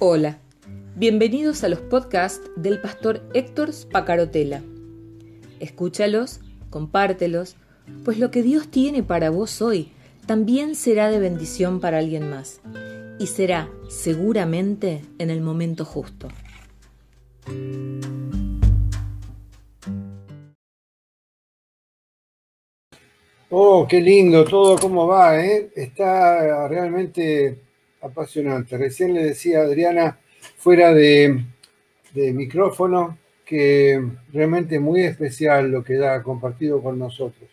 Hola, bienvenidos a los podcasts del pastor Héctor Spacarotela. Escúchalos, compártelos, pues lo que Dios tiene para vos hoy también será de bendición para alguien más y será seguramente en el momento justo. Oh, qué lindo todo cómo va, ¿eh? Está realmente apasionante. Recién le decía a Adriana fuera de, micrófono que realmente muy especial lo que da compartido con nosotros.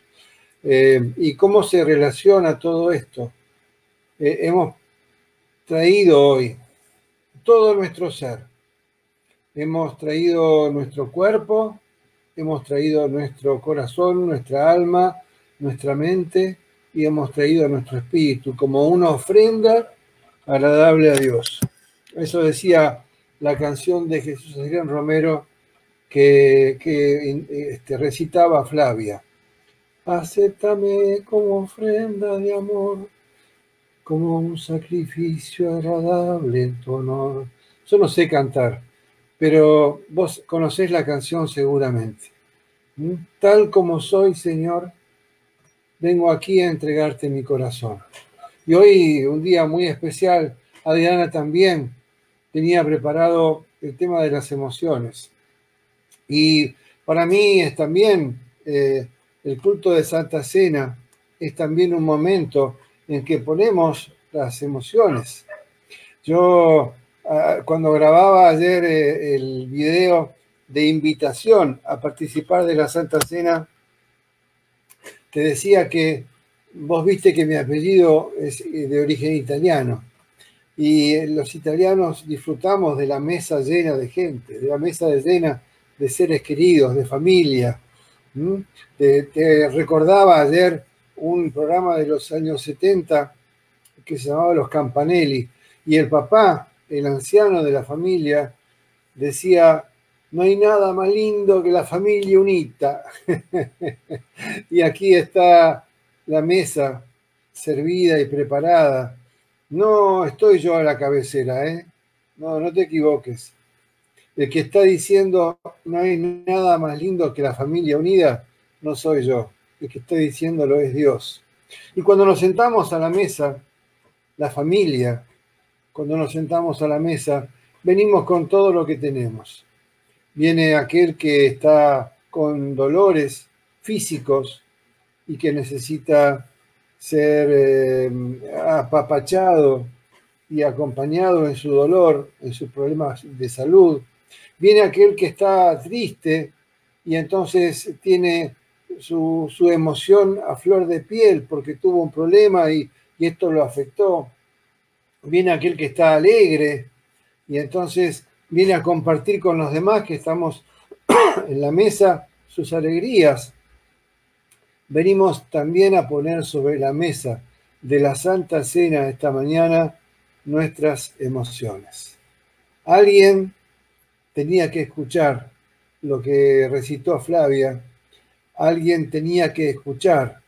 Eh, y cómo se relaciona todo esto. Eh, hemos traído hoy todo nuestro ser. Hemos traído nuestro cuerpo, hemos traído nuestro corazón, nuestra alma, nuestra mente y hemos traído nuestro espíritu como una ofrenda agradable a Dios. Eso decía la canción de Jesús Adrián Romero que, este, recitaba Flavia. Acéptame como ofrenda de amor, como un sacrificio agradable en tu honor. Yo no sé cantar, pero vos conocés la canción seguramente. ¿Mm? Tal como soy, Señor, vengo aquí a entregarte mi corazón. Y hoy, un día muy especial, Adriana también tenía preparado el tema de las emociones. Y para mí es también eh, el culto de Santa Cena, es también un momento en que ponemos las emociones. Yo, ah, cuando grababa ayer eh, el video de invitación a participar de la Santa Cena, te decía que vos viste que mi apellido es eh, de origen italiano y eh, los italianos disfrutamos de la mesa llena de gente, de la mesa llena de seres queridos, de familia. Te, recordaba ayer un programa de los años 70 que se llamaba Los Campanelli y el papá, el anciano de la familia, decía, no hay nada más lindo que la familia unita. y aquí está la mesa servida y preparada. No estoy yo a la cabecera, ¿eh? No, no te equivoques. El que está diciendo no hay nada más lindo que la familia unida, no soy yo. El que está diciéndolo es Dios. Y cuando nos sentamos a la mesa, la familia, cuando nos sentamos a la mesa, venimos con todo lo que tenemos viene aquel que está con dolores físicos y que necesita ser eh, apapachado y acompañado en su dolor, en sus problemas de salud. Viene aquel que está triste y entonces tiene su, emoción a flor de piel porque tuvo un problema y, y esto lo afectó. Viene aquel que está alegre y entonces viene a compartir con los demás que estamos en la mesa sus alegrías. Venimos también a poner sobre la mesa de la Santa Cena esta mañana nuestras emociones. Alguien tenía que escuchar lo que recitó Flavia, alguien tenía que escuchar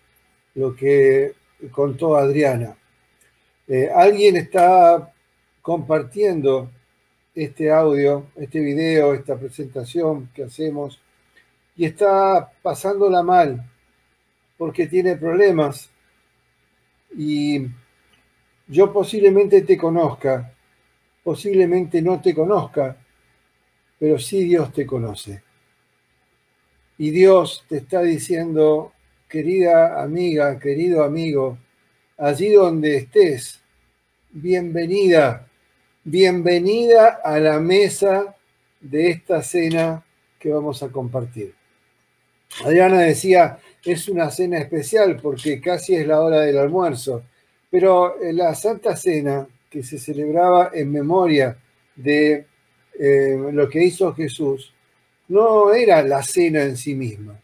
lo que contó Adriana. Eh, alguien está compartiendo este audio, este video, esta presentación que hacemos y está pasándola mal porque tiene problemas y yo posiblemente te conozca, posiblemente no te conozca, pero sí Dios te conoce. Y Dios te está diciendo, querida amiga, querido amigo, allí donde estés, bienvenida bienvenida a la mesa de esta cena que vamos a compartir. Adriana decía, es una cena especial porque casi es la hora del almuerzo, pero la Santa Cena que se celebraba en memoria de eh, lo que hizo Jesús, no era la cena en sí misma.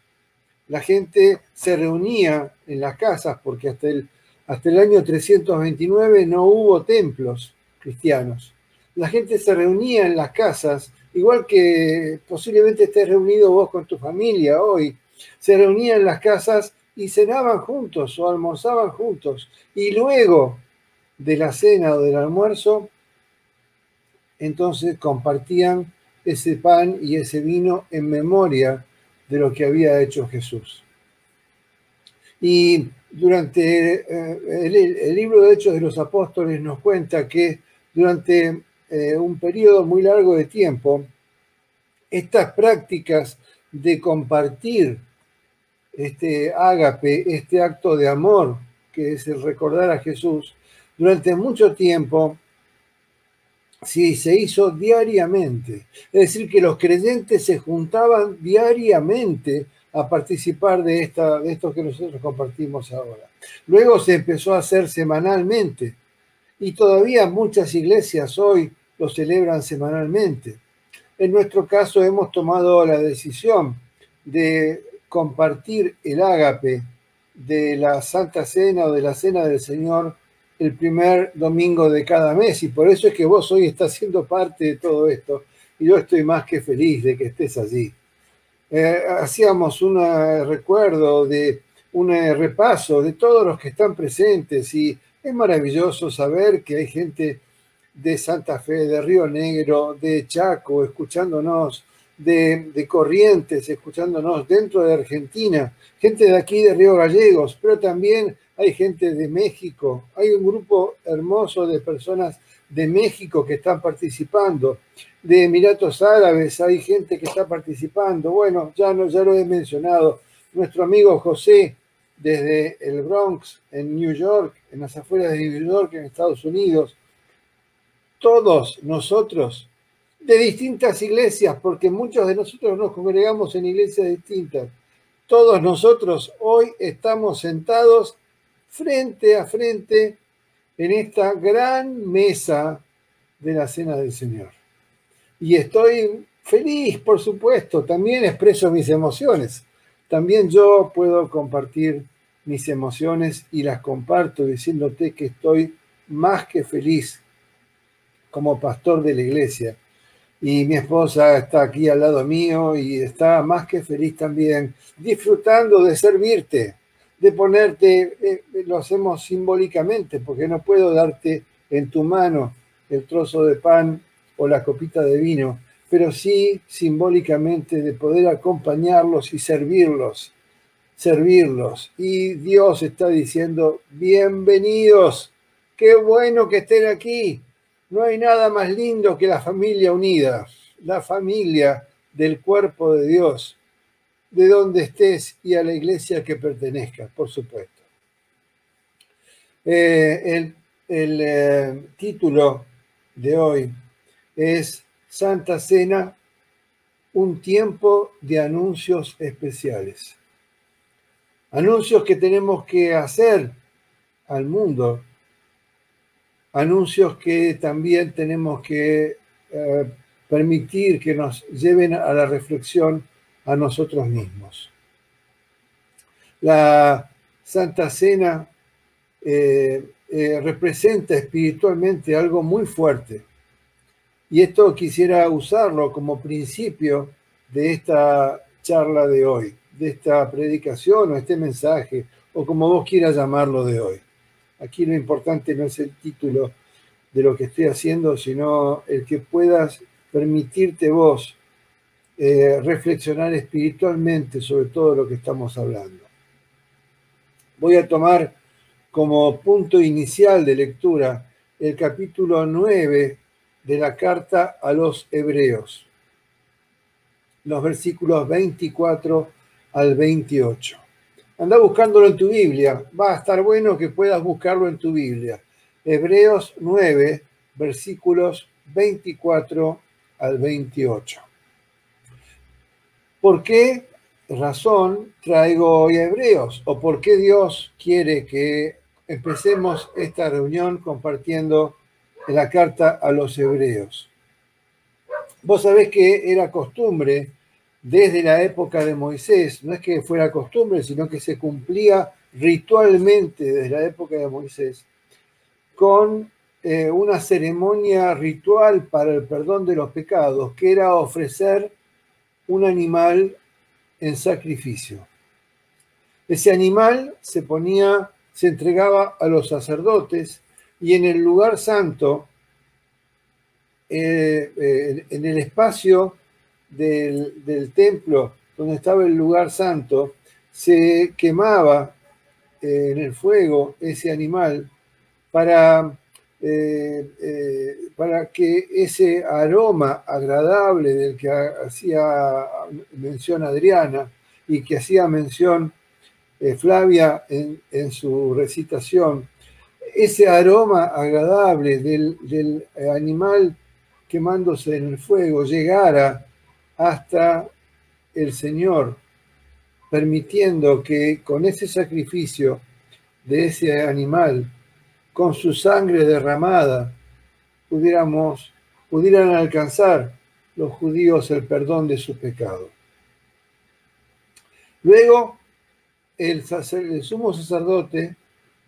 La gente se reunía en las casas porque hasta el, hasta el año 329 no hubo templos cristianos la gente se reunía en las casas, igual que posiblemente estés reunido vos con tu familia hoy, se reunían en las casas y cenaban juntos o almorzaban juntos. Y luego de la cena o del almuerzo, entonces compartían ese pan y ese vino en memoria de lo que había hecho Jesús. Y durante eh, el, libro de Hechos de los Apóstoles nos cuenta que durante eh, un periodo muy largo de tiempo, estas prácticas de compartir este ágape, este acto de amor, que es el recordar a Jesús, durante mucho tiempo sí, se hizo diariamente. Es decir, que los creyentes se juntaban diariamente a participar de, esta, de esto que nosotros compartimos ahora. Luego se empezó a hacer semanalmente y todavía muchas iglesias hoy lo celebran semanalmente. En nuestro caso hemos tomado la decisión de compartir el ágape de la Santa Cena o de la Cena del Señor el primer domingo de cada mes y por eso es que vos hoy estás siendo parte de todo esto y yo estoy más que feliz de que estés allí. Eh, hacíamos un recuerdo de un repaso de todos los que están presentes y es maravilloso saber que hay gente de Santa Fe, de Río Negro, de Chaco, escuchándonos, de, Corrientes, escuchándonos dentro de Argentina, gente de aquí de Río Gallegos, pero también hay gente de México, hay un grupo hermoso de personas de México que están participando, de Emiratos Árabes hay gente que está participando, bueno, ya, no, ya lo he mencionado, nuestro amigo José desde el Bronx, en New York, en las afueras de New York, en Estados Unidos, todos nosotros de distintas iglesias, porque muchos de nosotros nos congregamos en iglesias distintas. Todos nosotros hoy estamos sentados frente a frente en esta gran mesa de la Cena del Señor. Y estoy feliz, por supuesto, también expreso mis emociones. También yo puedo compartir mis emociones y las comparto diciéndote que estoy más que feliz como pastor de la iglesia. Y mi esposa está aquí al lado mío y está más que feliz también, disfrutando de servirte de ponerte, eh, lo hacemos simbólicamente, porque no puedo darte en tu mano el trozo de pan o la copita de vino, pero sí simbólicamente de poder acompañarlos y servirlos, servirlos. Y Dios está diciendo, bienvenidos, qué bueno que estén aquí. No hay nada más lindo que la familia unida, la familia del cuerpo de Dios de donde estés y a la iglesia que pertenezcas, por supuesto. Eh, el, eh, título de hoy es Santa Cena, un tiempo de anuncios especiales. Anuncios que tenemos que hacer al mundo, anuncios que también tenemos que eh, permitir que nos lleven a la reflexión a nosotros mismos. La Santa Cena eh, eh, representa espiritualmente algo muy fuerte. Y esto quisiera usarlo como principio de esta charla de hoy, de esta predicación o este mensaje, o como vos quieras llamarlo de hoy. Aquí lo importante no es el título de lo que estoy haciendo, sino el que puedas permitirte vos eh, reflexionar espiritualmente sobre todo lo que estamos hablando. Voy a tomar como punto inicial de lectura el capítulo 9 de la carta a los hebreos, los versículos 24 al 28. Anda buscándolo en tu Biblia, va a estar bueno que puedas buscarlo en tu Biblia. Hebreos 9, versículos 24 al 28. ¿Por qué razón traigo hoy a Hebreos? ¿O por qué Dios quiere que empecemos esta reunión compartiendo la carta a los Hebreos? Vos sabés que era costumbre desde la época de Moisés, no es que fuera costumbre, sino que se cumplía ritualmente desde la época de Moisés, con eh, una ceremonia ritual para el perdón de los pecados, que era ofrecer un animal en sacrificio. Ese animal se ponía, se entregaba a los sacerdotes y en el lugar santo eh, en el espacio del, templo donde estaba el lugar santo, se quemaba eh, en el fuego ese animal para, para que ese aroma agradable del que hacía mención Adriana y que hacía mención Flavia en, en, su recitación, ese aroma agradable del, animal quemándose en el fuego llegara hasta el Señor, permitiendo que con ese sacrificio de ese animal, con su sangre derramada, pudiéramos, pudieran alcanzar los judíos el perdón de su pecado. Luego, el, el sumo sacerdote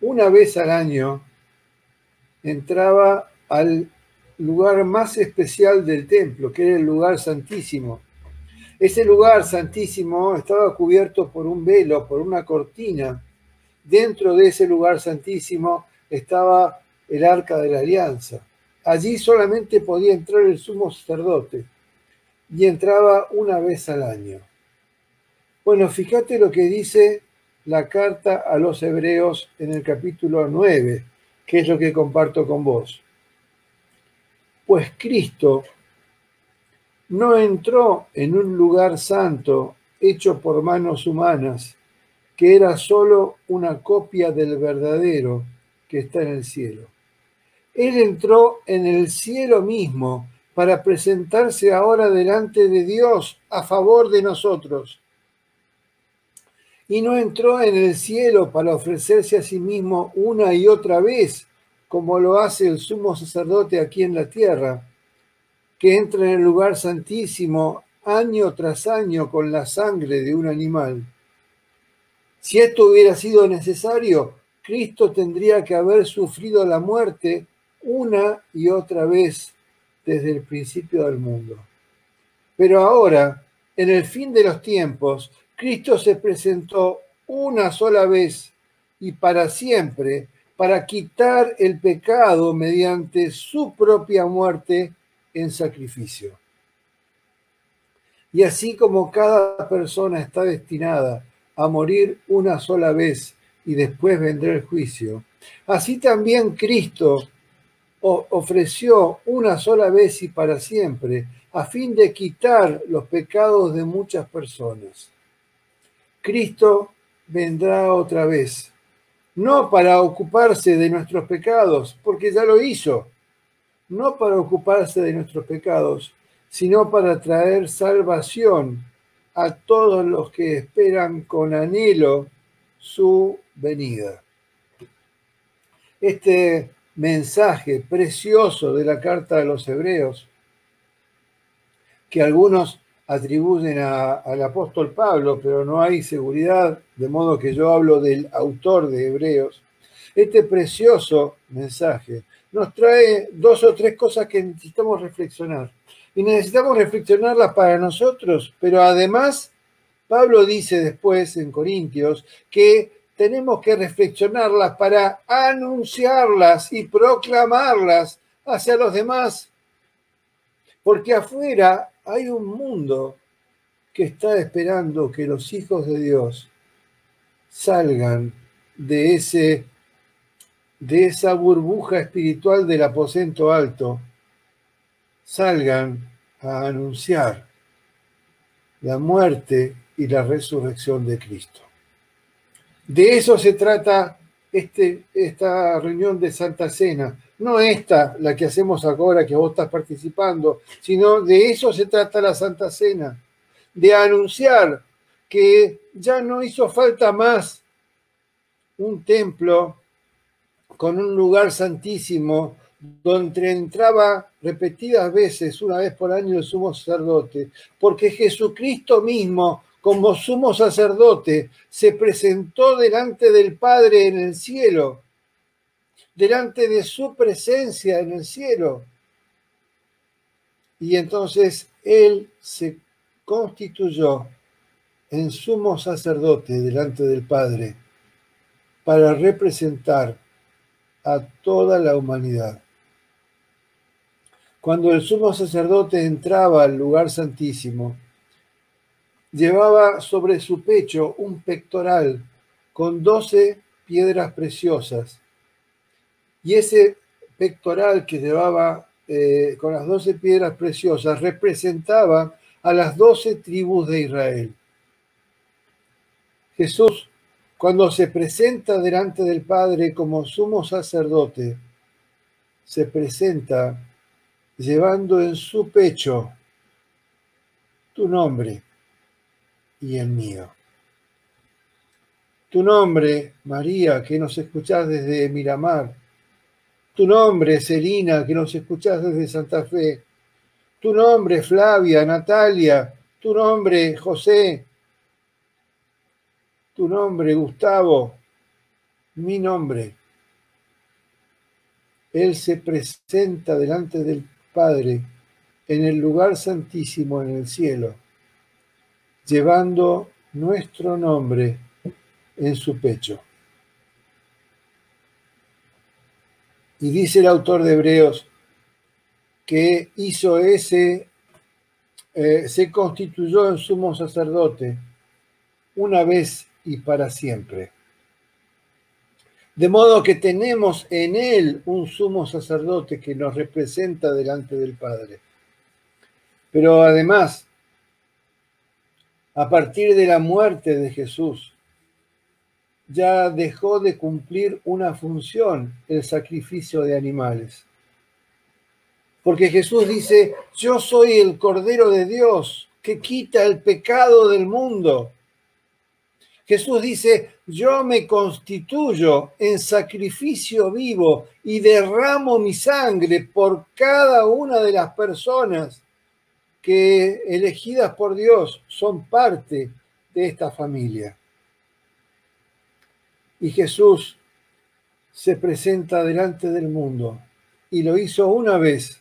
una vez al año entraba al lugar más especial del templo, que era el lugar santísimo. Ese lugar santísimo estaba cubierto por un velo, por una cortina. Dentro de ese lugar santísimo estaba el arca de la alianza. Allí solamente podía entrar el sumo sacerdote y entraba una vez al año. Bueno, fíjate lo que dice la carta a los hebreos en el capítulo 9, que es lo que comparto con vos. Pues Cristo no entró en un lugar santo hecho por manos humanas, que era sólo una copia del verdadero que está en el cielo. Él entró en el cielo mismo para presentarse ahora delante de Dios a favor de nosotros y no entró en el cielo para ofrecerse a sí mismo una y otra vez, como lo hace el sumo sacerdote aquí en la tierra, que entra en el lugar santísimo año tras año con la sangre de un animal. Si esto hubiera sido necesario, Cristo tendría que haber sufrido la muerte una y otra vez desde el principio del mundo. Pero ahora, en el fin de los tiempos, Cristo se presentó una sola vez y para siempre para quitar el pecado mediante su propia muerte en sacrificio. Y así como cada persona está destinada a morir una sola vez y después vendrá el juicio, así también Cristo ofreció una sola vez y para siempre a fin de quitar los pecados de muchas personas. Cristo vendrá otra vez, no para ocuparse de nuestros pecados, porque ya lo hizo, no para ocuparse de nuestros pecados, sino para traer salvación a todos los que esperan con anhelo su venida. Este mensaje precioso de la carta de los hebreos, que algunos atribuyen al apóstol Pablo, pero no hay seguridad, de modo que yo hablo del autor de Hebreos. Este precioso mensaje nos trae dos o tres cosas que necesitamos reflexionar. Y necesitamos reflexionarlas para nosotros, pero además Pablo dice después en Corintios que tenemos que reflexionarlas para anunciarlas y proclamarlas hacia los demás. Porque afuera hay un mundo que está esperando que los hijos de Dios salgan de, ese, de esa burbuja espiritual del aposento alto, salgan a anunciar la muerte y la resurrección de Cristo. De eso se trata este, esta reunión de Santa Cena, no esta, la que hacemos ahora, que vos estás participando, sino de eso se trata la Santa Cena, de anunciar que ya no hizo falta más un templo con un lugar santísimo donde entraba repetidas veces, una vez por año, el sumo sacerdote, porque Jesucristo mismo, como sumo sacerdote, se presentó delante del Padre en el cielo delante de su presencia en el cielo. Y entonces Él se constituyó en sumo sacerdote delante del Padre para representar a toda la humanidad. cuando el sumo sacerdote entraba al lugar santísimo, llevaba sobre su pecho un pectoral con doce piedras preciosas. Y ese pectoral que llevaba eh, con las doce piedras preciosas representaba a las doce tribus de Israel. Jesús, cuando se presenta delante del Padre como sumo sacerdote, se presenta llevando en su pecho tu nombre y el mío. Tu nombre, María, que nos escuchás desde Miramar. Tu nombre, Selina, que nos escuchás desde Santa Fe. Tu nombre, Flavia, Natalia. Tu nombre, José. Tu nombre, Gustavo. Mi nombre. Él se presenta delante del Padre en el lugar santísimo en el cielo llevando nuestro nombre en su pecho. Y dice el autor de Hebreos que hizo ese, eh, se constituyó en sumo sacerdote una vez y para siempre. De modo que tenemos en él un sumo sacerdote que nos representa delante del Padre. Pero además a partir de la muerte de Jesús, ya dejó de cumplir una función el sacrificio de animales. Porque Jesús dice, yo soy el Cordero de Dios que quita el pecado del mundo. Jesús dice, yo me constituyo en sacrificio vivo y derramo mi sangre por cada una de las personas que elegidas por Dios son parte de esta familia. Y Jesús se presenta delante del mundo y lo hizo una vez.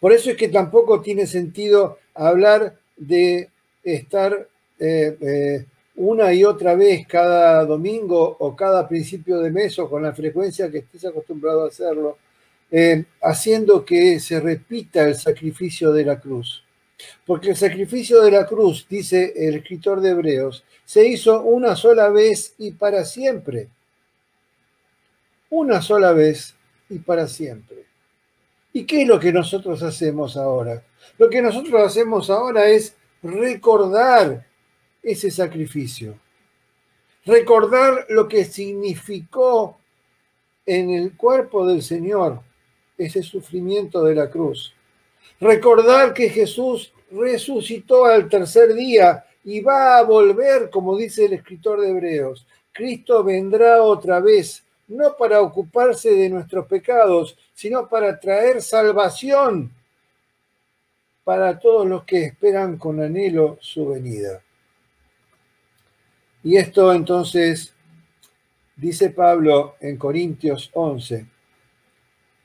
Por eso es que tampoco tiene sentido hablar de estar eh, eh, una y otra vez cada domingo o cada principio de mes o con la frecuencia que estés acostumbrado a hacerlo, eh, haciendo que se repita el sacrificio de la cruz. Porque el sacrificio de la cruz, dice el escritor de Hebreos, se hizo una sola vez y para siempre. Una sola vez y para siempre. ¿Y qué es lo que nosotros hacemos ahora? Lo que nosotros hacemos ahora es recordar ese sacrificio. Recordar lo que significó en el cuerpo del Señor ese sufrimiento de la cruz. Recordar que Jesús resucitó al tercer día y va a volver, como dice el escritor de Hebreos. Cristo vendrá otra vez, no para ocuparse de nuestros pecados, sino para traer salvación para todos los que esperan con anhelo su venida. Y esto entonces, dice Pablo en Corintios 11,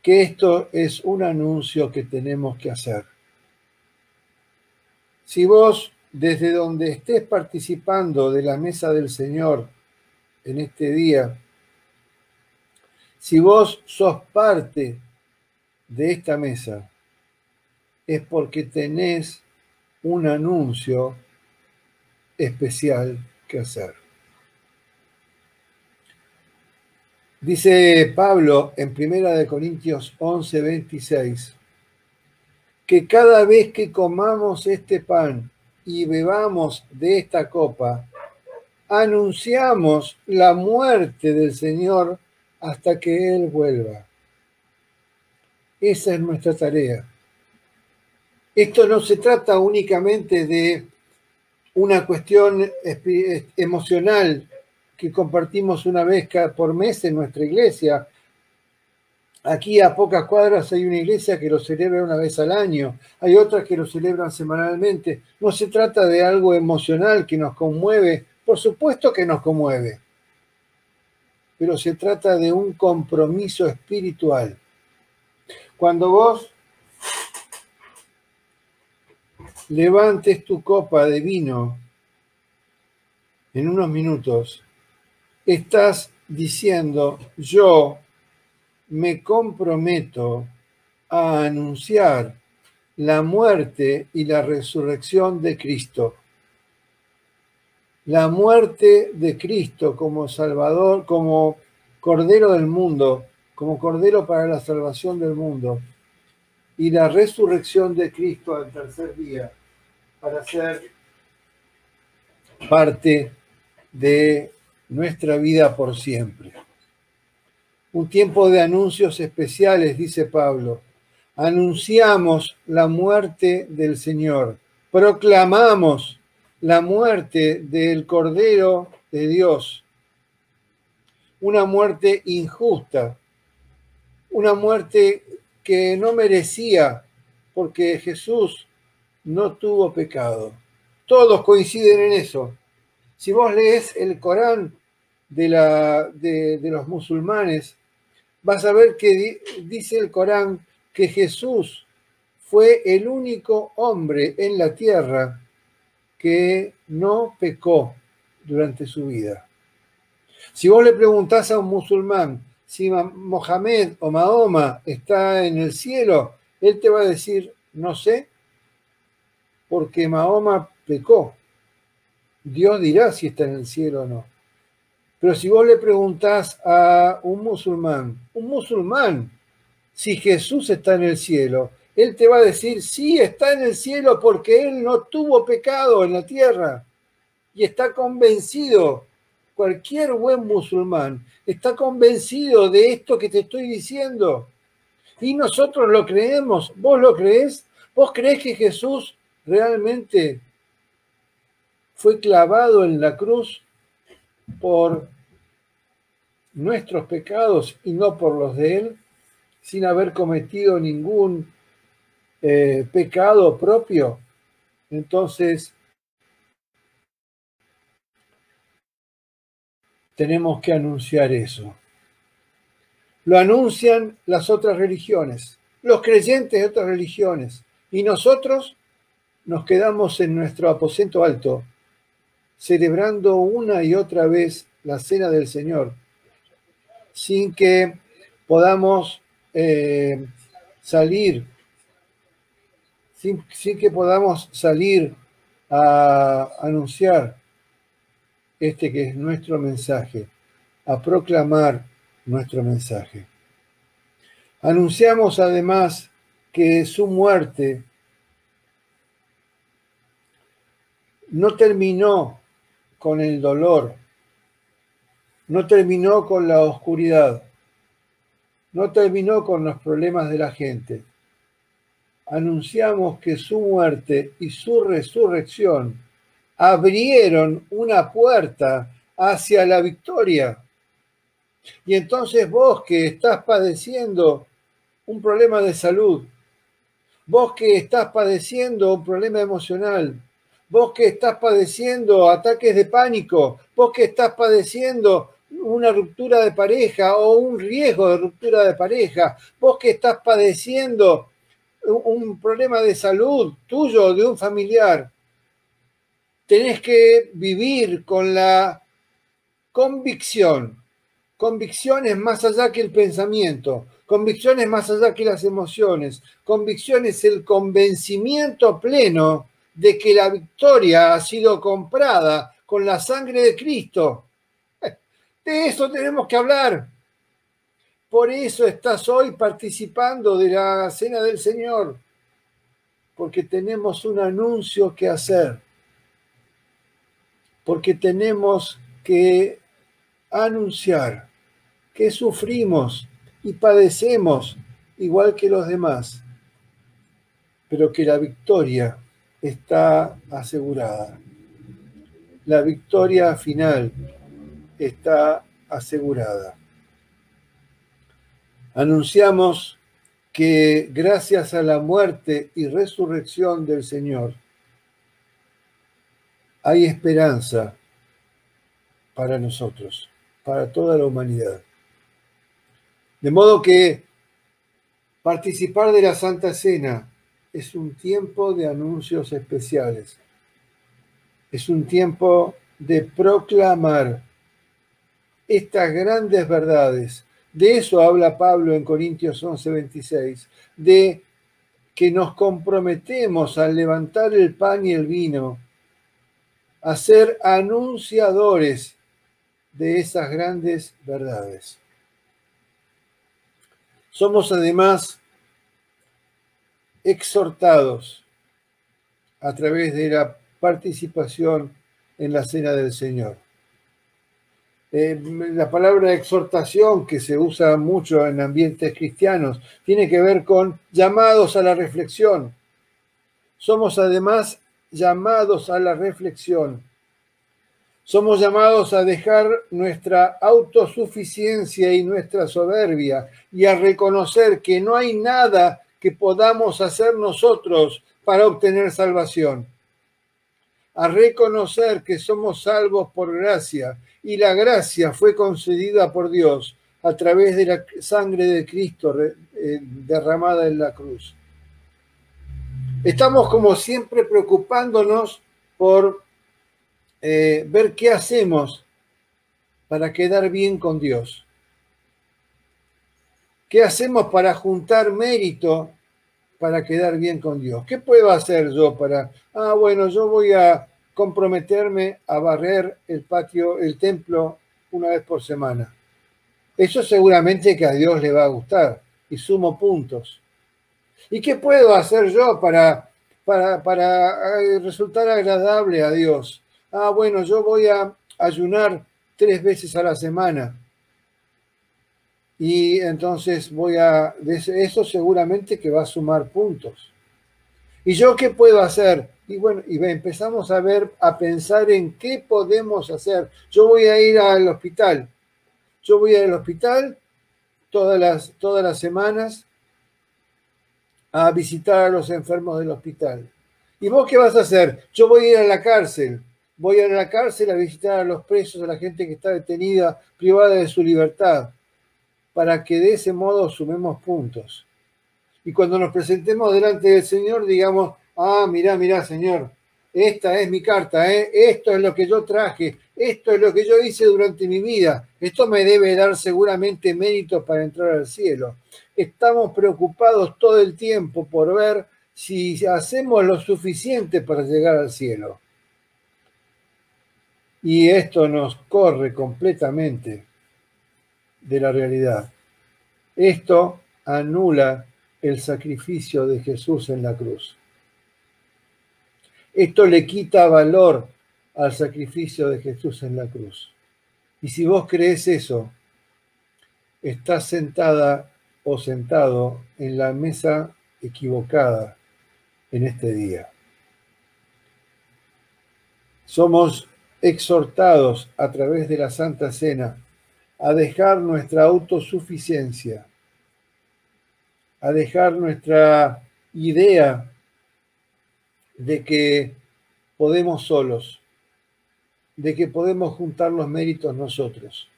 que esto es un anuncio que tenemos que hacer. Si vos, desde donde estés participando de la mesa del Señor en este día, si vos sos parte de esta mesa, es porque tenés un anuncio especial que hacer. Dice Pablo en Primera de Corintios 11, 26, que cada vez que comamos este pan y bebamos de esta copa, anunciamos la muerte del Señor hasta que Él vuelva. Esa es nuestra tarea. Esto no se trata únicamente de una cuestión emocional que compartimos una vez por mes en nuestra iglesia. Aquí a pocas cuadras hay una iglesia que lo celebra una vez al año, hay otras que lo celebran semanalmente. No se trata de algo emocional que nos conmueve, por supuesto que nos conmueve, pero se trata de un compromiso espiritual. Cuando vos levantes tu copa de vino. En unos minutos, estás diciendo, yo me comprometo a anunciar la muerte y la resurrección de Cristo. La muerte de Cristo como Salvador, como Cordero del mundo, como Cordero para la salvación del mundo, y la resurrección de Cristo al tercer día para ser parte de nuestra vida por siempre. Un tiempo de anuncios especiales, dice Pablo. Anunciamos la muerte del Señor, proclamamos la muerte del Cordero de Dios. Una muerte injusta, una muerte que no merecía, porque Jesús no tuvo pecado. Todos coinciden en eso. Si vos lees el Corán de, la, de, los musulmanes, vas a ver que dice el Corán que Jesús fue el único hombre en la tierra que no pecó durante su vida. Si vos le preguntás a un musulmán si Mohamed o Mahoma está en el cielo, él te va a decir, no sé, porque Mahoma pecó. Dios dirá si está en el cielo o no. Pero si vos le preguntás a un musulmán, un musulmán, si Jesús está en el cielo, él te va a decir, sí, está en el cielo porque él no tuvo pecado en la tierra. Y está convencido, cualquier buen musulmán, está convencido de esto que te estoy diciendo. Y nosotros lo creemos. ¿Vos lo crees? ¿Vos crees que Jesús realmente fue clavado en la cruz por nuestros pecados y no por los de Él, sin haber cometido ningún eh, pecado propio, entonces tenemos que anunciar eso. Lo anuncian las otras religiones, los creyentes de otras religiones, y nosotros nos quedamos en nuestro aposento alto, celebrando una y otra vez la cena del Señor, sin que podamos eh, salir, sin, sin que podamos salir a anunciar este que es nuestro mensaje, a proclamar nuestro mensaje. Anunciamos además que su muerte no terminó con el dolor, no terminó con la oscuridad, no terminó con los problemas de la gente. Anunciamos que su muerte y su resurrección abrieron una puerta hacia la victoria. Y entonces vos que estás padeciendo un problema de salud, vos que estás padeciendo un problema emocional, vos que estás padeciendo ataques de pánico, vos que estás padeciendo una ruptura de pareja o un riesgo de ruptura de pareja, vos que estás padeciendo un problema de salud tuyo o de un familiar, tenés que vivir con la convicción. Convicciones más allá que el pensamiento, convicciones más allá que las emociones, convicciones el convencimiento pleno de que la victoria ha sido comprada con la sangre de Cristo. De eso tenemos que hablar. Por eso estás hoy participando de la cena del Señor, porque tenemos un anuncio que hacer, porque tenemos que anunciar que sufrimos y padecemos igual que los demás, pero que la victoria está asegurada. La victoria final está asegurada. Anunciamos que gracias a la muerte y resurrección del Señor, hay esperanza para nosotros, para toda la humanidad. De modo que participar de la Santa Cena es un tiempo de anuncios especiales. Es un tiempo de proclamar estas grandes verdades. De eso habla Pablo en Corintios 11, 26, de que nos comprometemos al levantar el pan y el vino, a ser anunciadores de esas grandes verdades. Somos además exhortados a través de la participación en la cena del Señor. Eh, la palabra exhortación que se usa mucho en ambientes cristianos tiene que ver con llamados a la reflexión. Somos además llamados a la reflexión. Somos llamados a dejar nuestra autosuficiencia y nuestra soberbia y a reconocer que no hay nada que podamos hacer nosotros para obtener salvación. A reconocer que somos salvos por gracia y la gracia fue concedida por Dios a través de la sangre de Cristo eh, derramada en la cruz. Estamos como siempre preocupándonos por eh, ver qué hacemos para quedar bien con Dios. ¿Qué hacemos para juntar mérito para quedar bien con Dios? ¿Qué puedo hacer yo para, ah, bueno, yo voy a comprometerme a barrer el patio, el templo una vez por semana. Eso seguramente que a Dios le va a gustar y sumo puntos. ¿Y qué puedo hacer yo para, para, para eh, resultar agradable a Dios? Ah, bueno, yo voy a ayunar tres veces a la semana. Y entonces voy a, eso seguramente que va a sumar puntos. ¿Y yo qué puedo hacer? Y bueno, y empezamos a ver, a pensar en qué podemos hacer. Yo voy a ir al hospital. Yo voy al hospital todas las, todas las semanas a visitar a los enfermos del hospital. ¿Y vos qué vas a hacer? Yo voy a ir a la cárcel. Voy a ir a la cárcel a visitar a los presos, a la gente que está detenida, privada de su libertad, para que de ese modo sumemos puntos. Y cuando nos presentemos delante del Señor, digamos, ah, mirá, mirá, Señor, esta es mi carta, ¿eh? esto es lo que yo traje, esto es lo que yo hice durante mi vida, esto me debe dar seguramente méritos para entrar al cielo. Estamos preocupados todo el tiempo por ver si hacemos lo suficiente para llegar al cielo. Y esto nos corre completamente de la realidad. Esto anula el sacrificio de Jesús en la cruz. Esto le quita valor al sacrificio de Jesús en la cruz. Y si vos crees eso, estás sentada o sentado en la mesa equivocada en este día. Somos exhortados a través de la Santa Cena a dejar nuestra autosuficiencia, a dejar nuestra idea de que podemos solos, de que podemos juntar los méritos nosotros.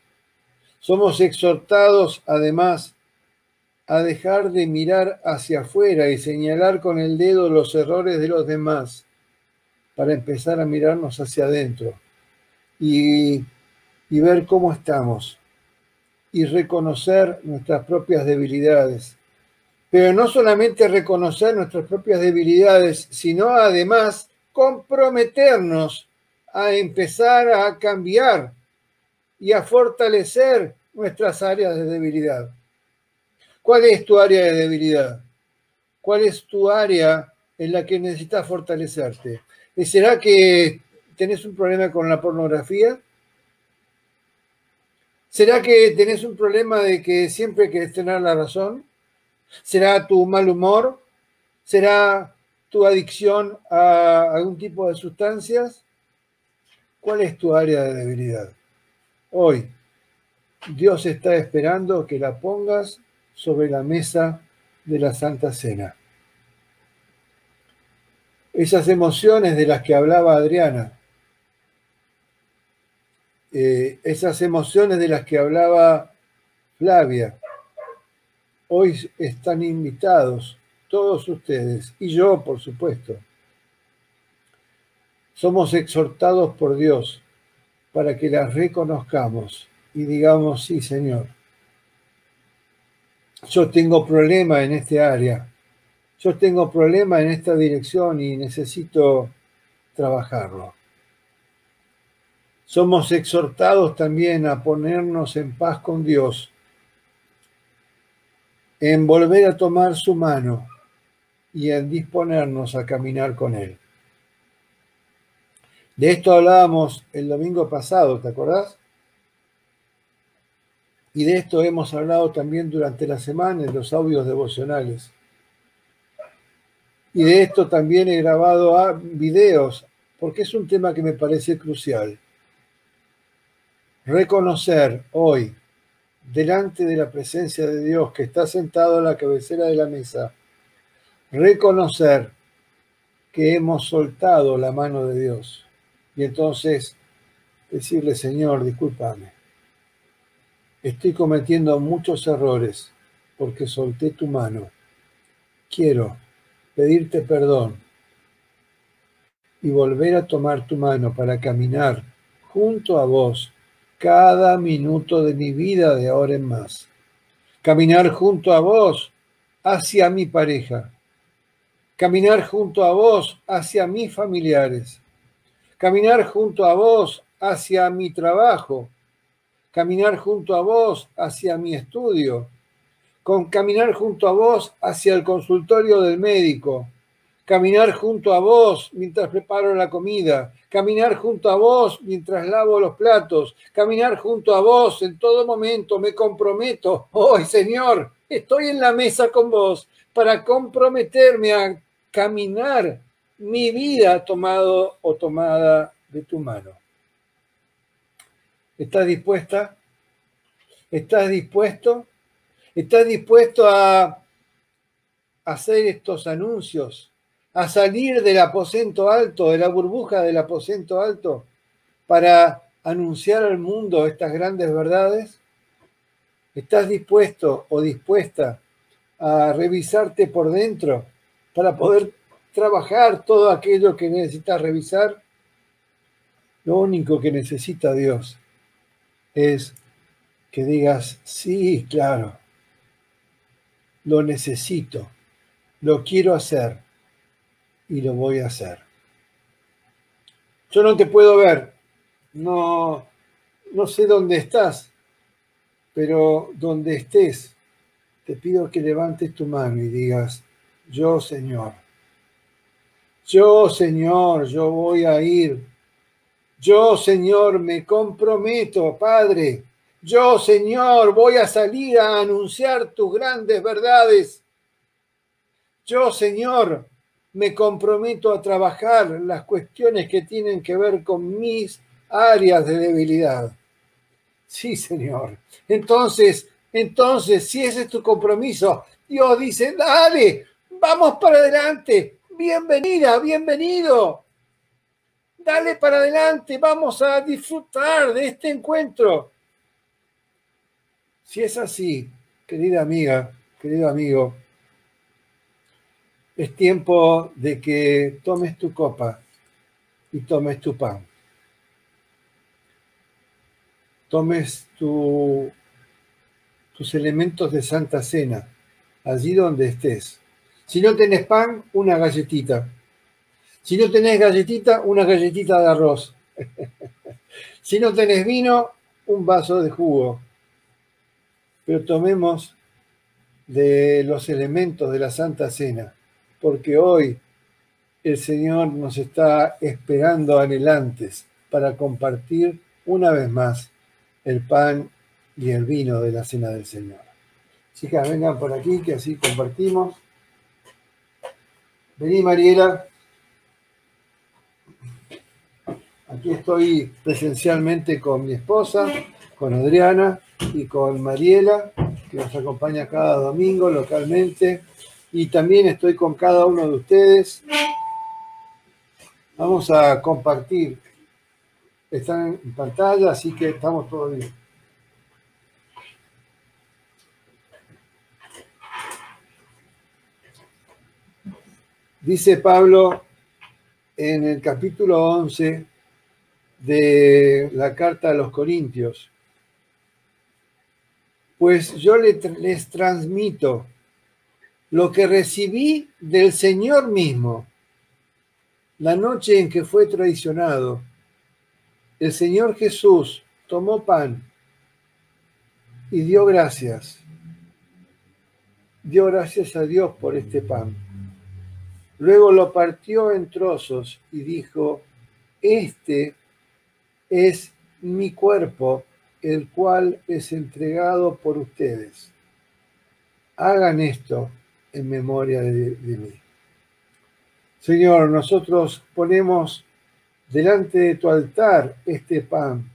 Somos exhortados además a dejar de mirar hacia afuera y señalar con el dedo los errores de los demás para empezar a mirarnos hacia adentro y, y ver cómo estamos y reconocer nuestras propias debilidades pero no solamente reconocer nuestras propias debilidades, sino además comprometernos a empezar a cambiar y a fortalecer nuestras áreas de debilidad. ¿Cuál es tu área de debilidad? ¿Cuál es tu área en la que necesitas fortalecerte? ¿Será que tenés un problema con la pornografía? ¿Será que tenés un problema de que siempre querés tener la razón? ¿Será tu mal humor? ¿Será tu adicción a algún tipo de sustancias? ¿Cuál es tu área de debilidad? Hoy, Dios está esperando que la pongas sobre la mesa de la Santa Cena. Esas emociones de las que hablaba Adriana, eh, esas emociones de las que hablaba Flavia, Hoy están invitados todos ustedes, y yo, por supuesto. Somos exhortados por Dios para que las reconozcamos y digamos, sí, Señor, yo tengo problema en este área, yo tengo problema en esta dirección y necesito trabajarlo. Somos exhortados también a ponernos en paz con Dios, en volver a tomar su mano y en disponernos a caminar con Él. De esto hablábamos el domingo pasado, ¿te acordás? Y de esto hemos hablado también durante la semana en los audios devocionales. Y de esto también he grabado videos, porque es un tema que me parece crucial. Reconocer hoy, delante de la presencia de Dios que está sentado a la cabecera de la mesa, reconocer que hemos soltado la mano de Dios. Y entonces decirle, Señor, discúlpame Estoy cometiendo muchos errores porque solté tu mano. Quiero pedirte perdón y volver a tomar tu mano para caminar junto a vos cada minuto de mi vida de ahora en más. Caminar junto a vos hacia mi pareja. Caminar junto a vos hacia mis familiares. Caminar junto a vos hacia mi trabajo caminar junto a vos hacia mi estudio, con caminar junto a vos hacia el consultorio del médico, caminar junto a vos mientras preparo la comida, caminar junto a vos mientras lavo los platos, caminar junto a vos en todo momento, me comprometo, hoy Señor, estoy en la mesa con vos para comprometerme a caminar mi vida tomado o tomada de tu mano. ¿Estás dispuesta? ¿Estás dispuesto? ¿Estás dispuesto a hacer estos anuncios? ¿A salir del aposento alto, de la burbuja del aposento alto, para anunciar al mundo estas grandes verdades? ¿Estás dispuesto o dispuesta a revisarte por dentro para poder trabajar todo aquello que necesitas revisar? Lo único que necesita Dios es que digas, sí, claro, lo necesito, lo quiero hacer y lo voy a hacer. Yo no te puedo ver, no, no sé dónde estás, pero donde estés, te pido que levantes tu mano y digas, yo Señor, yo Señor, yo voy a ir yo, Señor, me comprometo, Padre. Yo, Señor, voy a salir a anunciar tus grandes verdades. Yo, Señor, me comprometo a trabajar las cuestiones que tienen que ver con mis áreas de debilidad. Sí, Señor. Entonces, entonces, si ese es tu compromiso, Dios dice, dale, vamos para adelante. Bienvenida, bienvenido. Dale para adelante, vamos a disfrutar de este encuentro. Si es así, querida amiga, querido amigo, es tiempo de que tomes tu copa y tomes tu pan. Tomes tus elementos de Santa Cena, allí donde estés. Si no tenés pan, una galletita. Si no tenés galletita, una galletita de arroz. si no tenés vino, un vaso de jugo. Pero tomemos de los elementos de la Santa Cena, porque hoy el Señor nos está esperando anhelantes para compartir una vez más el pan y el vino de la Cena del Señor. Chicas, vengan por aquí, que así compartimos. Vení, Mariela. Aquí estoy presencialmente con mi esposa, con Adriana y con Mariela, que nos acompaña cada domingo localmente. Y también estoy con cada uno de ustedes. Vamos a compartir. Están en pantalla, así que estamos todos bien. Dice Pablo en el capítulo 11, de la carta a los Corintios. Pues yo les transmito lo que recibí del Señor mismo. La noche en que fue traicionado, el Señor Jesús tomó pan y dio gracias. Dio gracias a Dios por este pan. Luego lo partió en trozos y dijo, este es mi cuerpo, el cual es entregado por ustedes. Hagan esto en memoria de, mí. Señor, nosotros ponemos delante de tu altar este pan.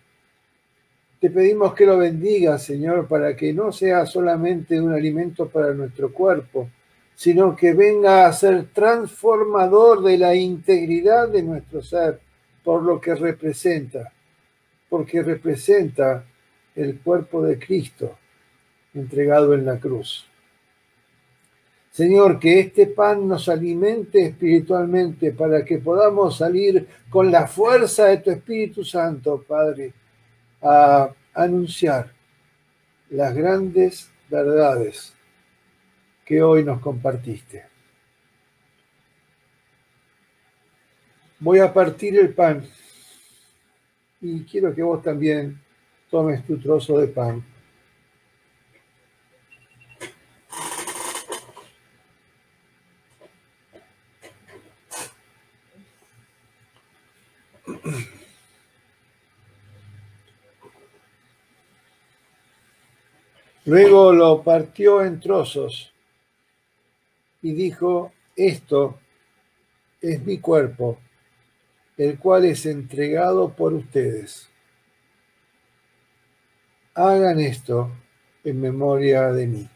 Te pedimos que lo bendiga, Señor, para que no sea solamente un alimento para nuestro cuerpo, sino que venga a ser transformador de la integridad de nuestro ser por lo que representa, porque representa el cuerpo de Cristo entregado en la cruz. Señor, que este pan nos alimente espiritualmente para que podamos salir con la fuerza de tu Espíritu Santo, Padre, a anunciar las grandes verdades que hoy nos compartiste. Voy a partir el pan y quiero que vos también tomes tu trozo de pan. Luego lo partió en trozos y dijo, esto es mi cuerpo, el cual es entregado por ustedes. Hagan esto en memoria de mí.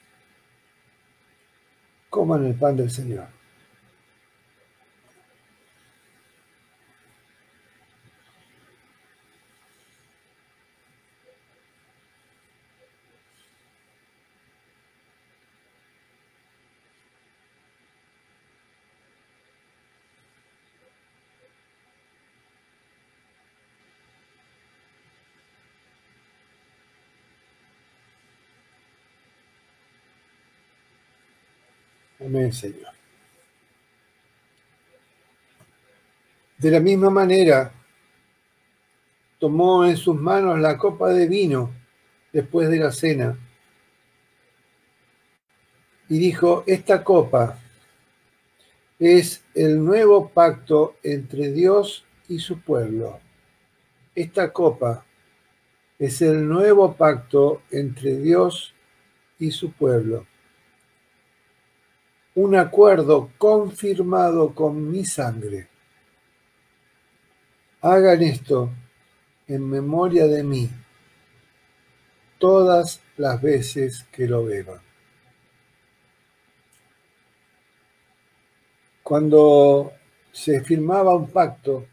Coman el pan del Señor. Amén, Señor. De la misma manera, tomó en sus manos la copa de vino después de la cena y dijo, esta copa es el nuevo pacto entre Dios y su pueblo. Esta copa es el nuevo pacto entre Dios y su pueblo un acuerdo confirmado con mi sangre. Hagan esto en memoria de mí todas las veces que lo beban. Cuando se firmaba un pacto,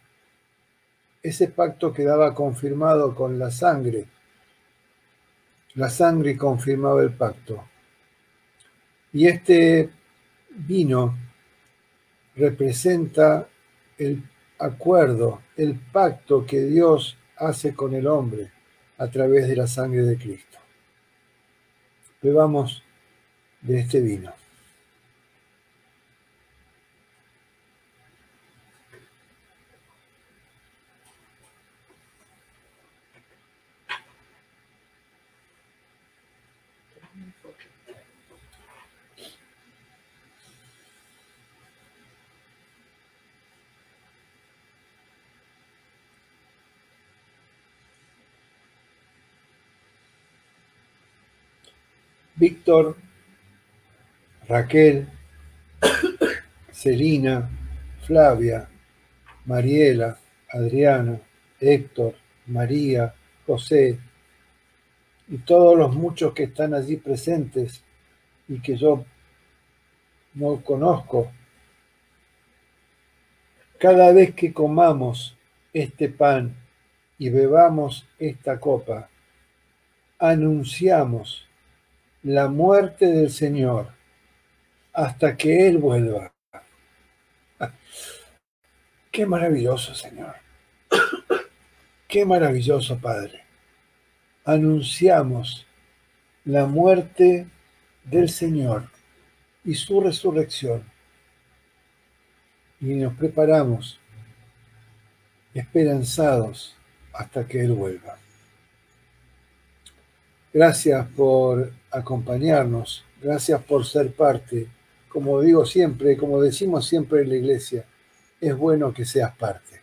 ese pacto quedaba confirmado con la sangre. La sangre confirmaba el pacto. Y este vino representa el acuerdo, el pacto que Dios hace con el hombre a través de la sangre de Cristo. Bebamos de este vino. Víctor, Raquel, Celina, Flavia, Mariela, Adriana, Héctor, María, José y todos los muchos que están allí presentes y que yo no conozco. Cada vez que comamos este pan y bebamos esta copa, anunciamos la muerte del Señor hasta que Él vuelva. Qué maravilloso, Señor. Qué maravilloso, Padre. Anunciamos la muerte del Señor y su resurrección. Y nos preparamos esperanzados hasta que Él vuelva. Gracias por acompañarnos, gracias por ser parte. Como digo siempre, como decimos siempre en la iglesia, es bueno que seas parte.